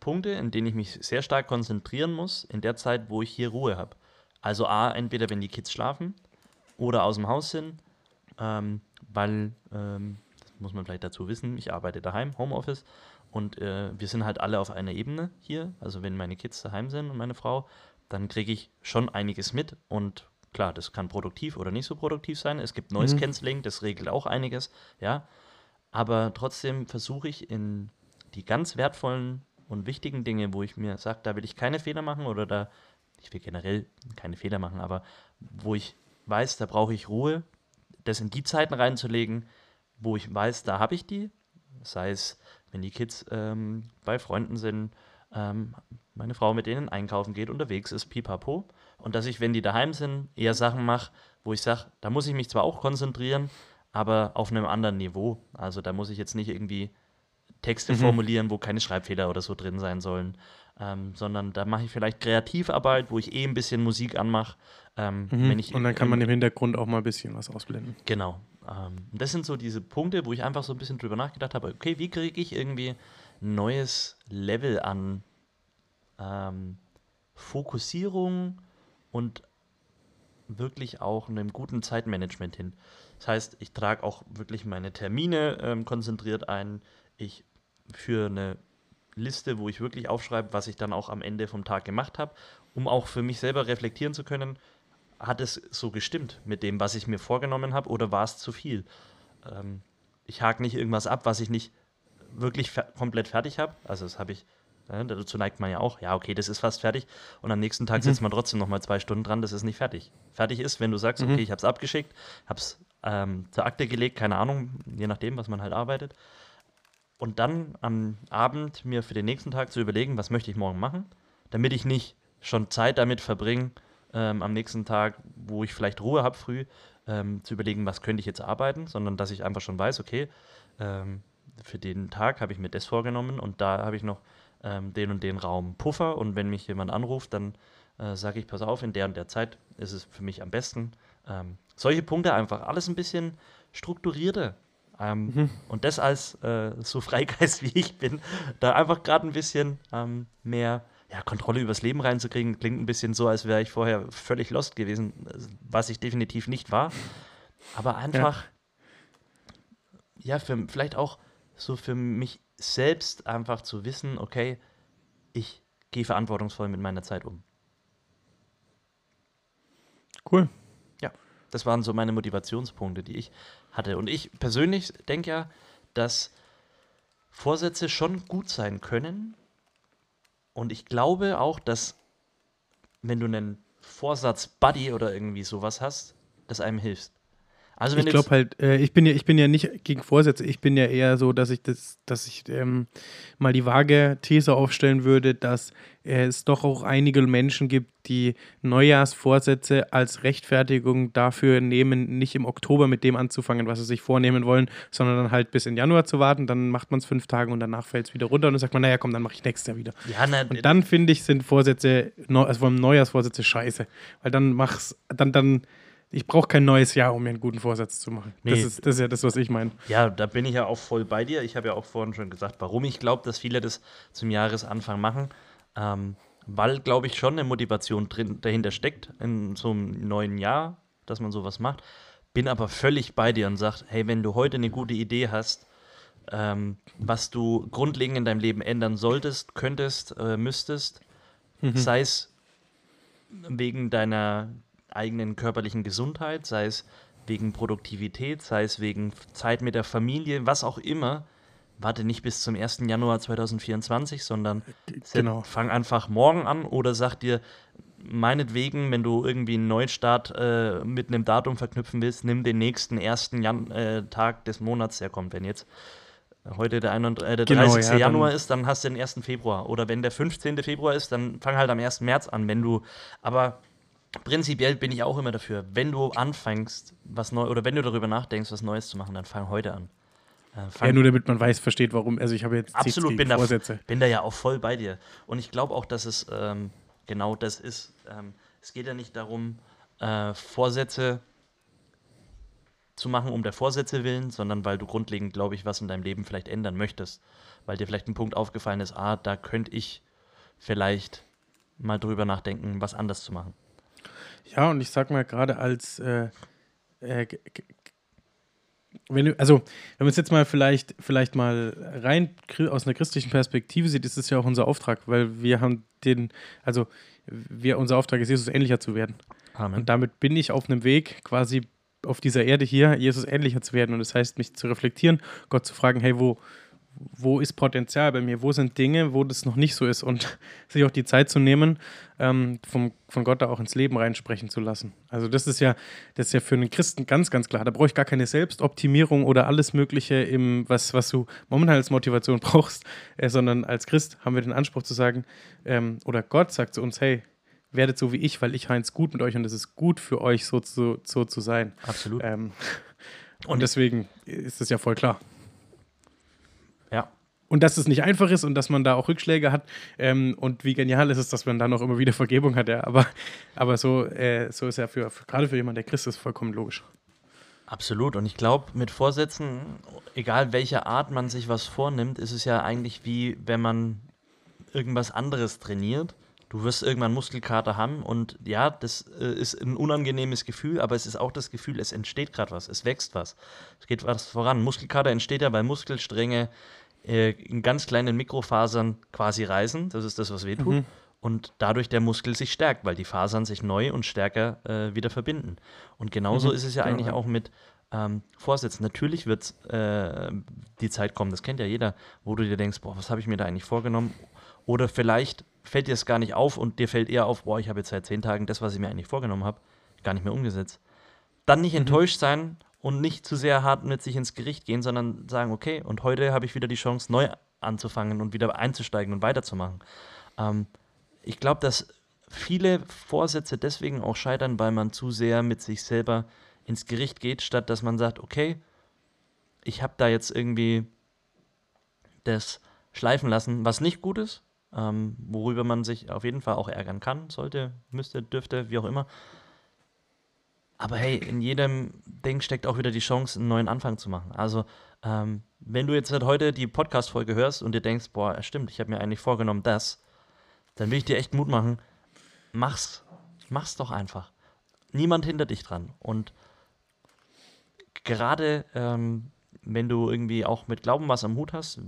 Punkte, in denen ich mich sehr stark konzentrieren muss, in der Zeit, wo ich hier Ruhe habe. Also A, entweder wenn die Kids schlafen oder aus dem Haus sind, ähm, weil, ähm, muss man vielleicht dazu wissen, ich arbeite daheim, Homeoffice, und äh, wir sind halt alle auf einer Ebene hier. Also wenn meine Kids daheim sind und meine Frau, dann kriege ich schon einiges mit und klar, das kann produktiv oder nicht so produktiv sein. Es gibt Noise Cancelling, das regelt auch einiges, ja. Aber trotzdem versuche ich in die ganz wertvollen und wichtigen Dinge, wo ich mir sage, da will ich keine Fehler machen oder da, ich will generell keine Fehler machen, aber wo ich weiß, da brauche ich Ruhe, das in die Zeiten reinzulegen, wo ich weiß, da habe ich die. Sei es, wenn die Kids ähm, bei Freunden sind, ähm, meine Frau mit denen einkaufen geht, unterwegs ist, pipapo. Und dass ich, wenn die daheim sind, eher Sachen mache, wo ich sage, da muss ich mich zwar auch konzentrieren, aber auf einem anderen Niveau. Also da muss ich jetzt nicht irgendwie Texte formulieren, wo keine Schreibfehler oder so drin sein sollen, ähm, sondern da mache ich vielleicht Kreativarbeit, wo ich eh ein bisschen Musik anmache. Ähm, wenn ich Mhm. Und dann kann man im Hintergrund auch mal ein bisschen was ausblenden. Genau. Ähm, das sind so diese Punkte, wo ich einfach so ein bisschen drüber nachgedacht habe, okay, wie kriege ich irgendwie ein neues Level an ähm, Fokussierung und wirklich auch einem guten Zeitmanagement hin. Das heißt, ich trage auch wirklich meine Termine ähm, konzentriert ein. Ich führe eine Liste, wo ich wirklich aufschreibe, was ich dann auch am Ende vom Tag gemacht habe, um auch für mich selber reflektieren zu können, hat es so gestimmt mit dem, was ich mir vorgenommen habe, oder war es zu viel? Ähm, ich hake nicht irgendwas ab, was ich nicht wirklich fer komplett fertig habe. Also das habe ich, äh, dazu neigt man ja auch, ja, okay, das ist fast fertig. Und am nächsten Tag sitzt man trotzdem noch mal zwei Stunden dran, das ist nicht fertig. Fertig ist, wenn du sagst, okay, ich habe es abgeschickt, habe es ähm, zur Akte gelegt, keine Ahnung, je nachdem, was man halt arbeitet. Und dann am Abend mir für den nächsten Tag zu überlegen, was möchte ich morgen machen, damit ich nicht schon Zeit damit verbringe, ähm, am nächsten Tag, wo ich vielleicht Ruhe habe früh, ähm, zu überlegen, was könnte ich jetzt arbeiten, sondern dass ich einfach schon weiß, okay, ähm, für den Tag habe ich mir das vorgenommen und da habe ich noch ähm, den und den Raum Puffer und wenn mich jemand anruft, dann äh, sage ich, pass auf, in der und der Zeit ist es für mich am besten. Ähm, solche Punkte einfach, alles ein bisschen strukturierter. Ähm, Und das als äh, so [LAUGHS] Freigeist wie ich bin, da einfach gerade ein bisschen mehr ja, Kontrolle übers Leben reinzukriegen, klingt ein bisschen so, als wäre ich vorher völlig lost gewesen, was ich definitiv nicht war. Aber einfach, ja, für, vielleicht auch so für mich selbst einfach zu wissen, okay, ich gehe verantwortungsvoll mit meiner Zeit um. Cool. Ja, das waren so meine Motivationspunkte, die ich hatte. Und ich persönlich denke ja, dass Vorsätze schon gut sein können. Und ich glaube auch, dass wenn du einen Vorsatz-Buddy oder irgendwie sowas hast, das einem hilft. Also Ich glaube halt, äh, ich bin ja, ich bin ja nicht gegen Vorsätze. Ich bin ja eher so, dass ich das, dass ich ähm, mal die vage These aufstellen würde, dass äh, es doch auch einige Menschen gibt, die Neujahrsvorsätze als Rechtfertigung dafür nehmen, nicht im Oktober mit dem anzufangen, was sie sich vornehmen wollen, sondern dann halt bis in Januar zu warten. Dann macht man es fünf Tage und danach fällt es wieder runter und dann sagt man, naja, komm, dann mache ich nächstes Jahr wieder. ja, na, Und dann finde ich, sind Vorsätze, also vor allem Neujahrsvorsätze scheiße. Weil dann mach's, dann, dann, ich brauche kein neues Jahr, um mir einen guten Vorsatz zu machen. Das, Nee. ist, das ist ja das, was ich meine. Ja, da bin ich ja auch voll bei dir. Ich habe ja auch vorhin schon gesagt, warum ich glaube, dass viele das zum Jahresanfang machen. Ähm, weil, glaube ich, schon eine Motivation drin, dahinter steckt in so einem neuen Jahr, dass man sowas macht. bin aber völlig bei dir und sage, hey, wenn du heute eine gute Idee hast, ähm, was du grundlegend in deinem Leben ändern solltest, könntest, äh, müsstest, mhm. sei es wegen deiner eigenen körperlichen Gesundheit, sei es wegen Produktivität, sei es wegen Zeit mit der Familie, was auch immer, warte nicht bis zum 1. Januar 2024, sondern genau. fang einfach morgen an oder sag dir, meinetwegen, wenn du irgendwie einen Neustart äh, mit einem Datum verknüpfen willst, nimm den nächsten ersten Jan äh, Tag des Monats, der kommt. Wenn jetzt heute der, 31, äh, der genau, 30. Ja, Januar ist, dann hast du den 1. Februar. Oder wenn der 15. Februar ist, dann fang halt am 1. März an. Wenn du, aber prinzipiell bin ich auch immer dafür, wenn du anfängst, was neu, oder wenn du darüber nachdenkst, was Neues zu machen, dann fang heute an. Äh, ja, nur damit man weiß, versteht, warum. Also ich habe jetzt absolut bin da, bin da ja auch voll bei dir. Und ich glaube auch, dass es ähm, genau das ist. Ähm, es geht ja nicht darum, äh, Vorsätze zu machen um der Vorsätze willen, sondern weil du grundlegend, glaube ich, was in deinem Leben vielleicht ändern möchtest. Weil dir vielleicht ein Punkt aufgefallen ist, ah, da könnte ich vielleicht mal drüber nachdenken, was anders zu machen. Ja, und ich sag mal, gerade als äh, äh, wenn du, also, wenn man es jetzt mal vielleicht, vielleicht mal rein aus einer christlichen Perspektive sieht, ist es ja auch unser Auftrag, weil wir haben den, also wir, unser Auftrag ist, Jesus ähnlicher zu werden. Amen. Und damit bin ich auf einem Weg, quasi auf dieser Erde hier, Jesus ähnlicher zu werden. Und das heißt, mich zu reflektieren, Gott zu fragen, hey, wo, wo ist Potenzial bei mir? Wo sind Dinge, wo das noch nicht so ist? Und [LAUGHS] sich auch die Zeit zu nehmen, ähm, vom, von Gott da auch ins Leben reinsprechen zu lassen. Also das ist ja, das ist ja für einen Christen ganz, ganz klar. Da brauche ich gar keine Selbstoptimierung oder alles Mögliche, im, was, was du momentan als Motivation [LAUGHS] brauchst, äh, sondern als Christ haben wir den Anspruch zu sagen, ähm, oder Gott sagt zu uns, hey, werdet so wie ich, weil ich Heinz gut mit euch und es ist gut für euch, so zu, so zu sein. Absolut. Ähm, [LAUGHS] und deswegen ist es ja voll klar. Und dass es nicht einfach ist und dass man da auch Rückschläge hat. Ähm, und wie genial ist es, dass man da noch immer wieder Vergebung hat. Ja. Aber, aber so, äh, so ist ja für, für gerade für jemanden, der Christ ist, vollkommen logisch. Absolut. Und ich glaube, mit Vorsätzen, egal welcher Art man sich was vornimmt, ist es ja eigentlich wie wenn man irgendwas anderes trainiert. Du wirst irgendwann Muskelkater haben und ja, das äh, ist ein unangenehmes Gefühl, aber es ist auch das Gefühl, es entsteht gerade was, es wächst was. Es geht was voran. Muskelkater entsteht ja, weil Muskelstränge äh, in ganz kleinen Mikrofasern quasi reißen. Das ist das, was wehtut. Mhm. Und dadurch der Muskel sich stärkt, weil die Fasern sich neu und stärker äh, wieder verbinden. Und genauso mhm. ist es ja eigentlich ja. auch mit ähm, Vorsätzen. Natürlich wird äh, die Zeit kommen, das kennt ja jeder, wo du dir denkst, boah, was habe ich mir da eigentlich vorgenommen? Oder vielleicht fällt dir es gar nicht auf und dir fällt eher auf, boah, ich habe jetzt seit zehn Tagen das, was ich mir eigentlich vorgenommen habe, gar nicht mehr umgesetzt. Dann nicht mhm. enttäuscht sein und nicht zu sehr hart mit sich ins Gericht gehen, sondern sagen, okay, und heute habe ich wieder die Chance, neu anzufangen und wieder einzusteigen und weiterzumachen. Ähm, ich glaube, dass viele Vorsätze deswegen auch scheitern, weil man zu sehr mit sich selber ins Gericht geht, statt dass man sagt, okay, ich habe da jetzt irgendwie das schleifen lassen, was nicht gut ist, ähm, worüber man sich auf jeden Fall auch ärgern kann, sollte, müsste, dürfte, wie auch immer. Aber hey, in jedem Ding steckt auch wieder die Chance, einen neuen Anfang zu machen. Also, ähm, wenn du jetzt halt heute die Podcast-Folge hörst und dir denkst, boah, stimmt, ich habe mir eigentlich vorgenommen, das, dann will ich dir echt Mut machen, mach's. Mach's doch einfach. Niemand hindert dich dran. Und gerade ähm, wenn du irgendwie auch mit Glauben was am Hut hast,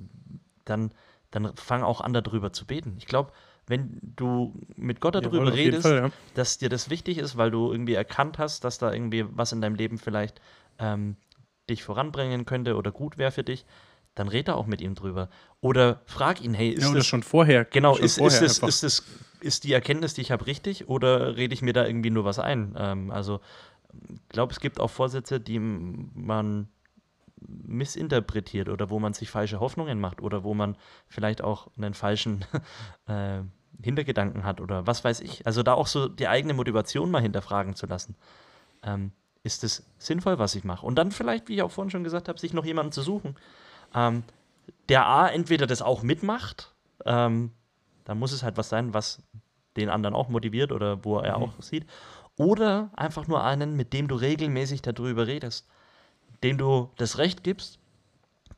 dann dann fang auch an, darüber zu beten. Ich glaube, wenn du mit Gott darüber Jawohl, redest, Fall, ja. dass dir das wichtig ist, weil du irgendwie erkannt hast, dass da irgendwie was in deinem Leben vielleicht ähm, dich voranbringen könnte oder gut wäre für dich, dann red da auch mit ihm drüber. Oder frag ihn, hey, ist ja, das schon vorher? Genau, schon ist, vorher ist, das, ist, das, ist die Erkenntnis, die ich habe, richtig oder rede ich mir da irgendwie nur was ein? Ähm, also, ich glaube, es gibt auch Vorsätze, die man missinterpretiert oder wo man sich falsche Hoffnungen macht oder wo man vielleicht auch einen falschen [LAUGHS] äh, Hintergedanken hat oder was weiß ich. Also da auch so die eigene Motivation mal hinterfragen zu lassen. Ähm, ist es sinnvoll, was ich mache? Und dann vielleicht, wie ich auch vorhin schon gesagt habe, sich noch jemanden zu suchen, ähm, der A entweder das auch mitmacht, ähm, da muss es halt was sein, was den anderen auch motiviert oder wo er mhm. auch sieht, oder einfach nur einen, mit dem du regelmäßig darüber redest dem du das Recht gibst,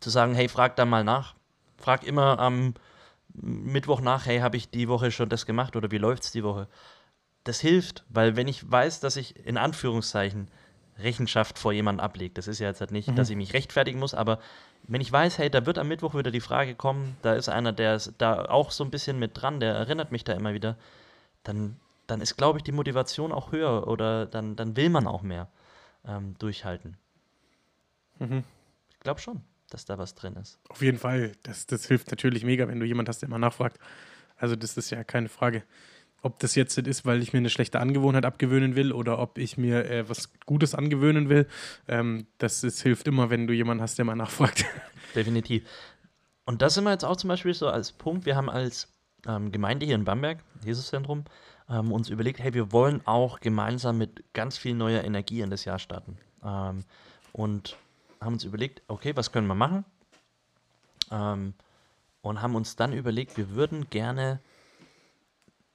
zu sagen, hey, frag da mal nach. Frag immer am Mittwoch nach, hey, habe ich die Woche schon das gemacht oder wie läuft es die Woche? Das hilft, weil wenn ich weiß, dass ich in Anführungszeichen Rechenschaft vor jemandem ablege. Das ist ja jetzt halt nicht, Mhm. dass ich mich rechtfertigen muss, aber wenn ich weiß, hey, da wird am Mittwoch wieder die Frage kommen, da ist einer, der ist da auch so ein bisschen mit dran, der erinnert mich da immer wieder, dann, dann ist, glaube ich, die Motivation auch höher oder dann, dann will man auch mehr ähm, durchhalten. Mhm. Ich glaube schon, dass da was drin ist. Auf jeden Fall. Das, das hilft natürlich mega, wenn du jemand hast, der immer nachfragt. Also, das ist ja keine Frage. Ob das jetzt ist, weil ich mir eine schlechte Angewohnheit abgewöhnen will oder ob ich mir äh, was Gutes angewöhnen will, ähm, das ist, hilft immer, wenn du jemanden hast, der mal nachfragt. [LAUGHS] Definitiv. Und das sind wir jetzt auch zum Beispiel so als Punkt. Wir haben als ähm, Gemeinde hier in Bamberg, Jesuszentrum, ähm, uns überlegt, hey, wir wollen auch gemeinsam mit ganz viel neuer Energie in das Jahr starten. Ähm, und haben uns überlegt, okay, was können wir machen? Ähm, und haben uns dann überlegt, wir würden gerne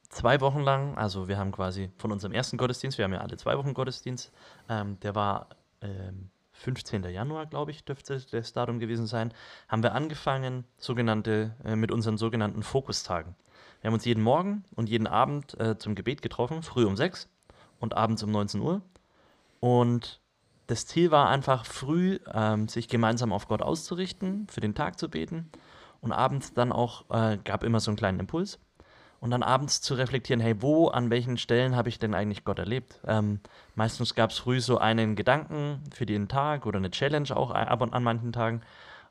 zwei Wochen lang, also wir haben quasi von unserem ersten Gottesdienst, wir haben ja alle zwei Wochen Gottesdienst, ähm, der war ähm, 15. Januar, glaube ich, dürfte das Datum gewesen sein, haben wir angefangen, sogenannte, äh, mit unseren sogenannten Fokustagen. Wir haben uns jeden Morgen und jeden Abend äh, zum Gebet getroffen, früh um 6 und abends um 19 Uhr. Und das Ziel war einfach früh, ähm, sich gemeinsam auf Gott auszurichten, für den Tag zu beten und abends dann auch, äh, gab immer so einen kleinen Impuls und dann abends zu reflektieren, hey, wo, an welchen Stellen habe ich denn eigentlich Gott erlebt? Ähm, meistens gab es früh so einen Gedanken für den Tag oder eine Challenge auch ab und an manchen Tagen.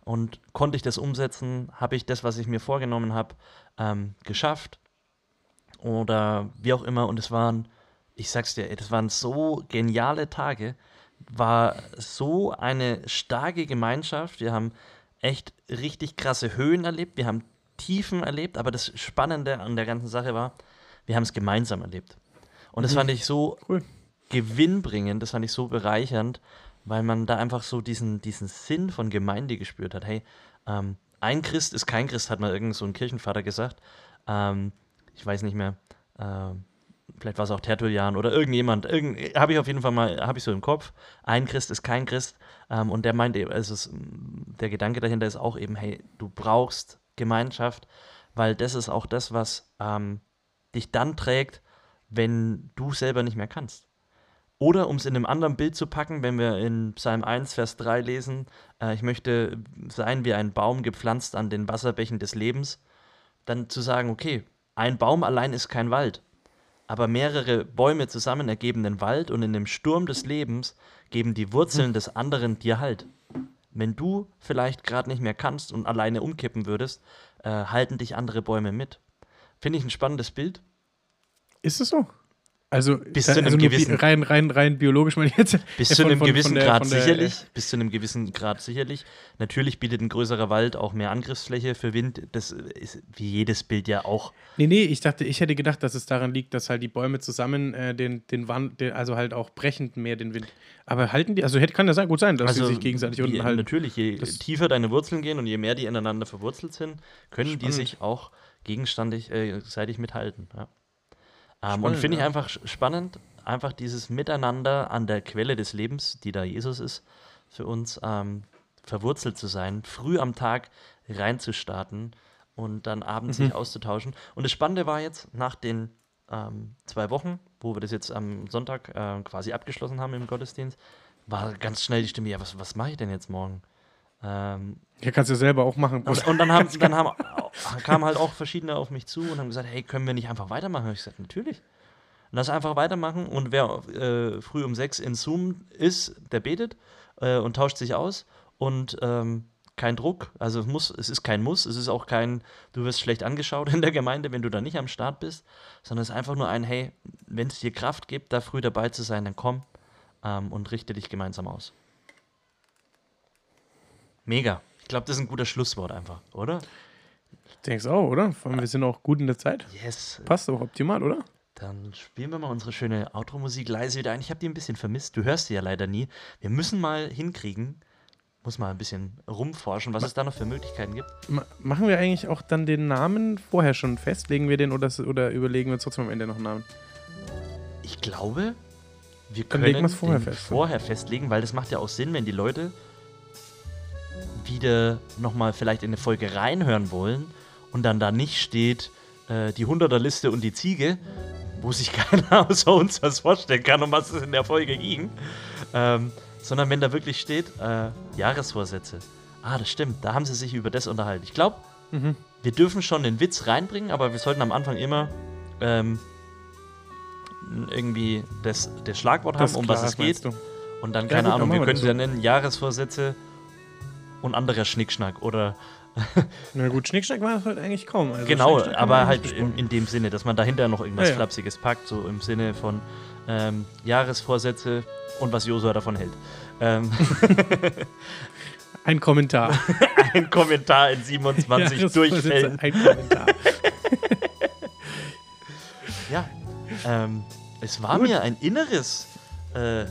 Und konnte ich das umsetzen? Habe ich das, was ich mir vorgenommen habe, ähm, geschafft? Oder wie auch immer. Und es waren, ich sag's dir, das waren so geniale Tage. War so eine starke Gemeinschaft. Wir haben echt richtig krasse Höhen erlebt. Wir haben Tiefen erlebt, aber das Spannende an der ganzen Sache war, wir haben es gemeinsam erlebt. Und das Mhm. fand ich so Cool. gewinnbringend, das fand ich so bereichernd, weil man da einfach so diesen, diesen Sinn von Gemeinde gespürt hat. Hey, ähm, ein Christ ist kein Christ, hat mal irgend so ein Kirchenvater gesagt. Ähm, ich weiß nicht mehr. Ähm, vielleicht war es auch Tertullian oder irgendjemand. Irgend, habe ich auf jeden Fall mal, habe ich so im Kopf. Ein Christ ist kein Christ. Ähm, und der meint eben, es ist, der Gedanke dahinter ist auch eben, hey, du brauchst Gemeinschaft, weil das ist auch das, was ähm, dich dann trägt, wenn du selber nicht mehr kannst. Oder um es in einem anderen Bild zu packen, wenn wir in Psalm 1, Vers 3 lesen, äh, ich möchte sein wie ein Baum gepflanzt an den Wasserbächen des Lebens, dann zu sagen, okay, ein Baum allein ist kein Wald, aber mehrere Bäume zusammen ergeben den Wald und in dem Sturm des Lebens geben die Wurzeln des anderen dir Halt. Wenn du vielleicht gerade nicht mehr kannst und alleine umkippen würdest, äh, halten dich andere Bäume mit. Finde ich ein spannendes Bild. Ist es so? Also, Bis da- zu einem also gewissen- rein, rein, rein biologisch meine ich jetzt. [LAUGHS] Bis äh, zu einem von- von gewissen der- Grad der, sicherlich. Bis zu einem gewissen Grad sicherlich. Natürlich bietet ein größerer Wald auch mehr Angriffsfläche für Wind. Das ist wie jedes Bild ja auch. Nee, nee, ich dachte, ich hätte gedacht, dass es daran liegt, dass halt die Bäume zusammen äh, den, den Wand, den, also halt auch brechend mehr den Wind. Aber halten die, also hätte, kann ja sein, gut sein, dass sie sich gegenseitig unten halten. Natürlich, je Das- tiefer deine Wurzeln gehen und je mehr die ineinander verwurzelt sind, können die Spannend. sich auch gegenstandig äh, seitig mithalten. Ja. Ähm, und Spannend, finde ich ja. einfach spannend, einfach dieses Miteinander an der Quelle des Lebens, die da Jesus ist, für uns ähm, verwurzelt zu sein, früh am Tag reinzustarten und dann abends Mhm. sich auszutauschen. Und das Spannende war jetzt, nach den ähm, zwei Wochen, wo wir das jetzt am Sonntag äh, quasi abgeschlossen haben im Gottesdienst, war ganz schnell die Stimme, ja, was, was mache ich denn jetzt morgen? Ähm, Ja, kannst du selber auch machen. und, und dann, haben, dann haben, [LAUGHS] kamen halt auch verschiedene auf mich zu und haben gesagt, hey, können wir nicht einfach weitermachen? Und ich gesagt, natürlich. Lass einfach weitermachen und wer äh, früh um sechs in Zoom ist, der betet äh, und tauscht sich aus und ähm, kein Druck, also es, muss, es ist kein Muss, es ist auch kein, du wirst schlecht angeschaut [LAUGHS] in der Gemeinde, wenn du da nicht am Start bist, sondern es ist einfach nur ein, hey, wenn es dir Kraft gibt, da früh dabei zu sein, dann komm ähm, und richte dich gemeinsam aus. Mega. Ich glaube, das ist ein guter Schlusswort einfach, oder? Denkst auch, oder? Vor allem, wir sind auch gut in der Zeit. Yes. Passt auch optimal, oder? Dann spielen wir mal unsere schöne Outro-Musik leise wieder ein. Ich habe die ein bisschen vermisst. Du hörst sie ja leider nie. Wir müssen mal hinkriegen, muss mal ein bisschen rumforschen, was es da noch für Möglichkeiten gibt. Ma machen wir eigentlich auch dann den Namen vorher schon fest? Legen wir den oder, oder überlegen wir uns trotzdem am Ende noch einen Namen? Ich glaube, wir Dann können legen vorher den fest. vorher festlegen, weil das macht ja auch Sinn, wenn die Leute wieder nochmal vielleicht in eine Folge reinhören wollen und dann da nicht steht äh, die 100er-Liste und die Ziege, wo sich [LAUGHS] keiner außer uns was vorstellen kann, um was es in der Folge ging. Ähm, sondern wenn da wirklich steht, äh, Jahresvorsätze. Ah, das stimmt, da haben sie sich über das unterhalten. Ich glaube, Mhm. wir dürfen schon den Witz reinbringen, aber wir sollten am Anfang immer ähm, irgendwie das, das Schlagwort Das haben, um was klar, es geht. du? Und dann, Ja, keine gut, Ahnung, wir können das sie ja nennen Jahresvorsätze und anderer Schnickschnack oder [LAUGHS] Na gut, Schnickschnack war es halt eigentlich kaum. Also genau, aber halt in, in dem Sinne, dass man dahinter noch irgendwas Ja, ja. Flapsiges packt, so im Sinne von ähm, Jahresvorsätze und was Josua davon hält. Ähm, [LAUGHS] Ein Kommentar. [LAUGHS] ein Kommentar in 27 Jahresvorsätze, Durchfällen. Ein Kommentar. Ja, ähm, es war Gut. mir ein inneres äh,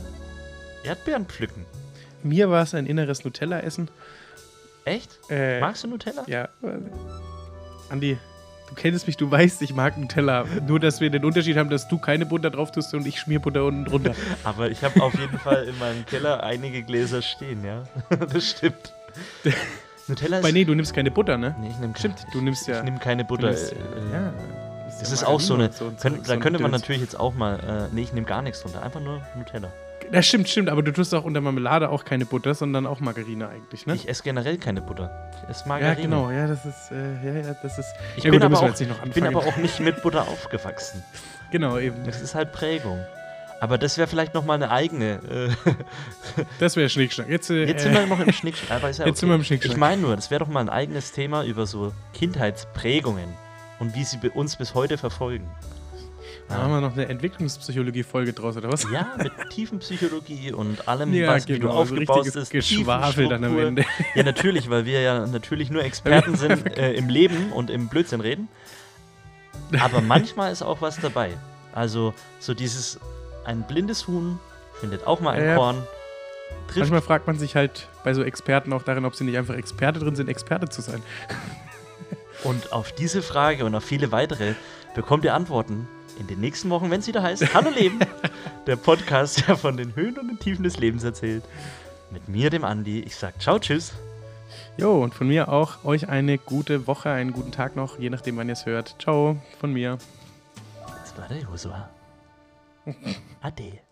Erdbeerenpflücken. Mir war es ein inneres Nutella-Essen. Echt? Äh, Magst du Nutella? Ja. äh, Andi, du kennst mich, du weißt, ich mag Nutella. Nur, dass wir den Unterschied haben, dass du keine Butter drauf tust und ich schmier Butter unten drunter. [LAUGHS] Aber ich habe auf jeden Fall in meinem Keller einige Gläser stehen, ja. [LAUGHS] das stimmt. Nutella ist. Weil nee, du nimmst keine Butter, ne? nee, ich nehme Stimmt, du nimmst ja. Ich nehme keine Butter. nimmst- äh, ja. Das ist auch so eine. Und Könnt, Zeug, da so könnte man natürlich jetzt auch mal. Äh, nee, ich nehme gar nichts drunter. Einfach nur Nutella. Das stimmt, stimmt, aber du tust auch unter Marmelade auch keine Butter, sondern auch Margarine eigentlich, ne? Ich esse generell keine Butter. Ich esse ja, Margarine. genau, ja, das ist, äh, ja, ja, das ist. Ich ja, bin, gut, aber auch, ich bin aber auch nicht mit Butter aufgewachsen. [LAUGHS] Genau, eben. Das ist halt Prägung. Aber das wäre vielleicht nochmal eine eigene. Äh, Das wäre Schnickschnack. Jetzt, äh, jetzt sind wir noch im Schnickschnack. Aber ist ja [LAUGHS] Jetzt sind wir im Schnickschnack. Ich meine nur, das wäre doch mal ein eigenes Thema über so Kindheitsprägungen und wie sie uns bis heute verfolgen. Da haben wir noch eine Entwicklungspsychologie-Folge draus, oder was? Ja, mit [LAUGHS] Tiefenpsychologie und allem, Ja, was, wie du genau, so aufgebaut richtiges bist. Geschwafel dann am. Ende. [LAUGHS] Ja, natürlich, weil wir ja natürlich nur Experten sind äh, im Leben und im Blödsinn reden. Aber [LAUGHS] manchmal ist auch was dabei. Also so dieses, ein blindes Huhn findet auch mal ein Ja. Korn. Trifft Manchmal fragt man sich halt bei so Experten auch darin, ob sie nicht einfach Experte drin sind, Experte zu sein. Und auf diese Frage und auf viele weitere bekommt ihr Antworten in den nächsten Wochen, wenn es wieder heißt Hallo Leben, [LAUGHS] der Podcast, der von den Höhen und den Tiefen des Lebens erzählt. Mit mir, dem Andi. Ich sag ciao, tschüss. Jo, und von mir auch euch eine gute Woche, einen guten Tag noch, je nachdem, wann ihr es hört. Ciao, von mir. Das war der Josua. [LAUGHS] Ade.